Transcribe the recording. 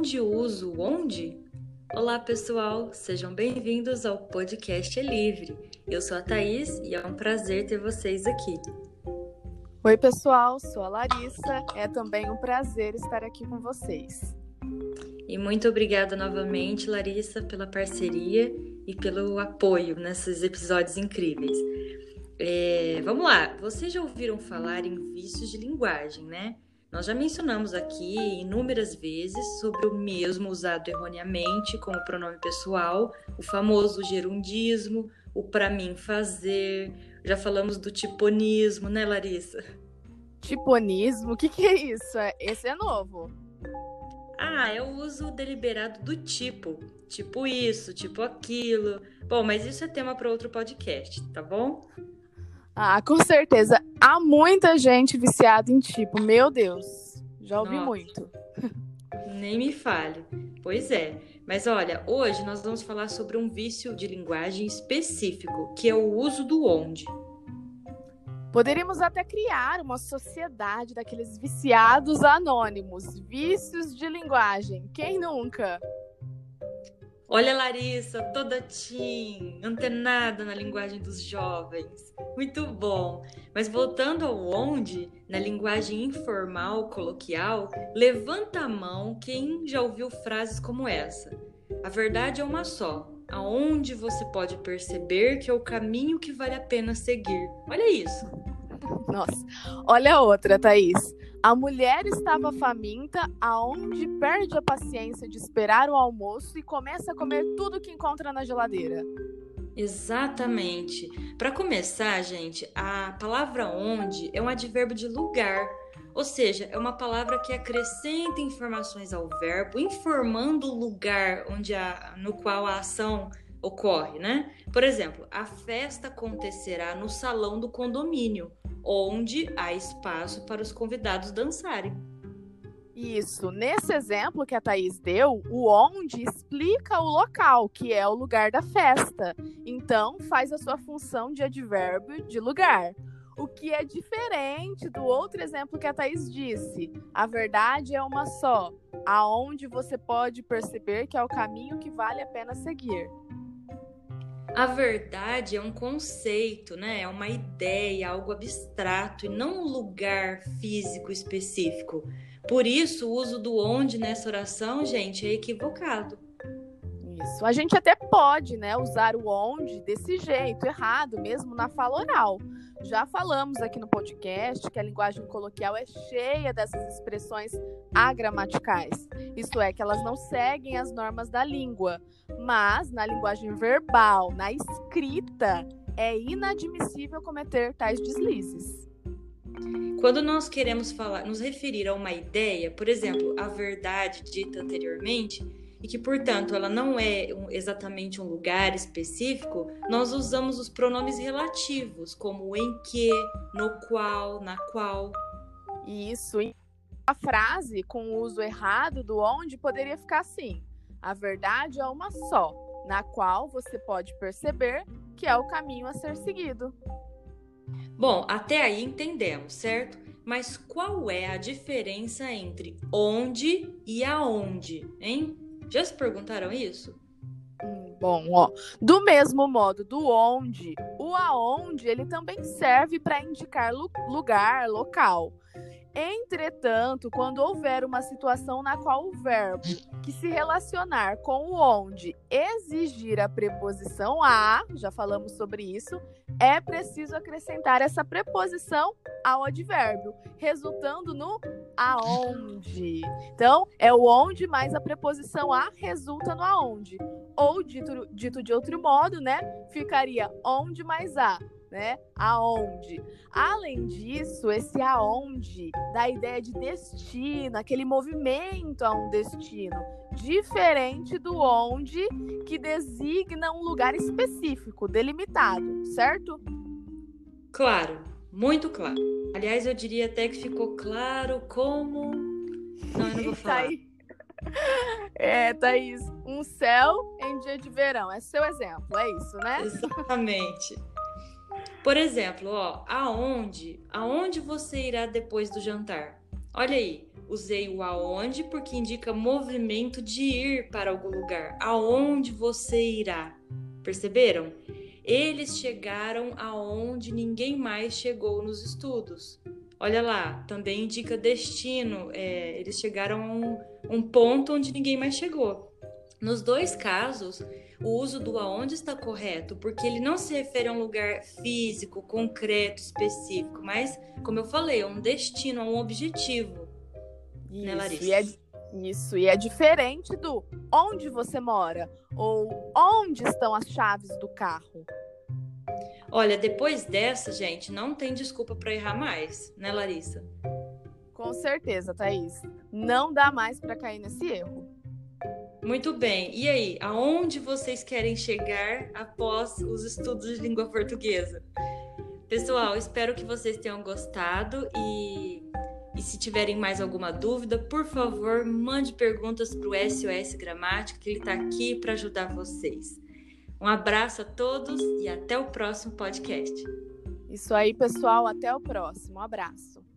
onde uso onde? Olá, pessoal, sejam bem-vindos ao podcast É Livre. Eu sou a Thaís e é um prazer ter vocês aqui. Oi, pessoal, sou a Larissa. É também um prazer estar aqui com vocês. E muito obrigada novamente, Larissa, pela parceria e pelo apoio nesses episódios incríveis. É, vamos lá, vocês já ouviram falar em vícios de linguagem, né? Nós já mencionamos aqui inúmeras vezes sobre o mesmo usado erroneamente como pronome pessoal, o famoso gerundismo, o para mim fazer. Já falamos do tiponismo, né, Larissa? Tiponismo? O que, que é isso? É, esse é novo. Ah, é o uso deliberado do tipo. Tipo isso, tipo aquilo. Bom, mas isso é tema para outro podcast, tá bom? Ah, com certeza. Há muita gente viciada em tipo. Meu Deus. Já ouvi Nossa. muito. Nem me fale. Pois é. Mas olha, hoje nós vamos falar sobre um vício de linguagem específico, que é o uso do onde. Poderíamos até criar uma sociedade daqueles viciados anônimos, vícios de linguagem. Quem nunca? Olha, Larissa, toda teen, antenada na linguagem dos jovens. Muito bom. Mas voltando ao onde, na linguagem informal, coloquial, levanta a mão quem já ouviu frases como essa. A verdade é uma só. Aonde você pode perceber que é o caminho que vale a pena seguir. Olha isso. Nossa. Olha a outra, Thaís. A mulher estava faminta, aonde perde a paciência de esperar o almoço e começa a comer tudo que encontra na geladeira. Exatamente. Para começar, gente, a palavra onde é um advérbio de lugar. Ou seja, é uma palavra que acrescenta informações ao verbo, informando o lugar onde a, no qual a ação ocorre, né? Por exemplo, a festa acontecerá no salão do condomínio, onde há espaço para os convidados dançarem. Isso. Nesse exemplo que a Thaís deu, o onde explica o local, que é o lugar da festa. Então, faz a sua função de advérbio de lugar. O que é diferente do outro exemplo que a Thaís disse. A verdade é uma só, aonde você pode perceber que é o caminho que vale a pena seguir. A verdade é um conceito, né? É uma ideia, algo abstrato e não um lugar físico específico. Por isso, o uso do onde nessa oração, gente, é equivocado. Isso. A gente até pode, né, usar o onde desse jeito, errado, mesmo na fala oral. Já falamos aqui no podcast que a linguagem coloquial é cheia dessas expressões agramaticais. Isto é, que elas não seguem as normas da língua. Mas na linguagem verbal, na escrita, é inadmissível cometer tais deslizes. Quando nós queremos falar, nos referir a uma ideia, por exemplo, a verdade dita anteriormente, e que, portanto, ela não é exatamente um lugar específico, nós usamos os pronomes relativos, como em que, no qual, na qual. Isso. A frase com o uso errado do onde poderia ficar assim: a verdade é uma só, na qual você pode perceber que é o caminho a ser seguido. Bom, até aí entendemos, certo? Mas qual é a diferença entre onde e aonde, hein? Já se perguntaram isso? Hum, bom, ó, do mesmo modo do onde, o aonde ele também serve para indicar lu lugar, local. Entretanto, quando houver uma situação na qual o verbo que se relacionar com o onde exigir a preposição a, já falamos sobre isso, é preciso acrescentar essa preposição ao advérbio, resultando no aonde. Então, é o onde mais a preposição a resulta no aonde. Ou dito, dito de outro modo, né? Ficaria onde mais a né? Aonde. Além disso, esse aonde dá a ideia de destino, aquele movimento a um destino, diferente do onde que designa um lugar específico, delimitado, certo? Claro, muito claro. Aliás, eu diria até que ficou claro como. Não, eu não vou falar. É, Thaís, um céu em dia de verão. É seu exemplo, é isso, né? Exatamente. Por exemplo, ó, aonde, aonde você irá depois do jantar? Olha aí, usei o aonde porque indica movimento de ir para algum lugar. Aonde você irá? Perceberam? Eles chegaram aonde ninguém mais chegou nos estudos. Olha lá, também indica destino. É, eles chegaram a um, um ponto onde ninguém mais chegou. Nos dois casos, o uso do aonde está correto, porque ele não se refere a um lugar físico, concreto, específico, mas, como eu falei, é um destino, a um objetivo. Isso, né, Larissa? E é, isso, e é diferente do onde você mora ou onde estão as chaves do carro. Olha, depois dessa, gente, não tem desculpa para errar mais, né, Larissa? Com certeza, Thaís. Não dá mais para cair nesse erro. Muito bem. E aí, aonde vocês querem chegar após os estudos de língua portuguesa? Pessoal, espero que vocês tenham gostado e, e se tiverem mais alguma dúvida, por favor, mande perguntas para o SOS Gramática, que ele está aqui para ajudar vocês. Um abraço a todos e até o próximo podcast. Isso aí, pessoal. Até o próximo. Um abraço.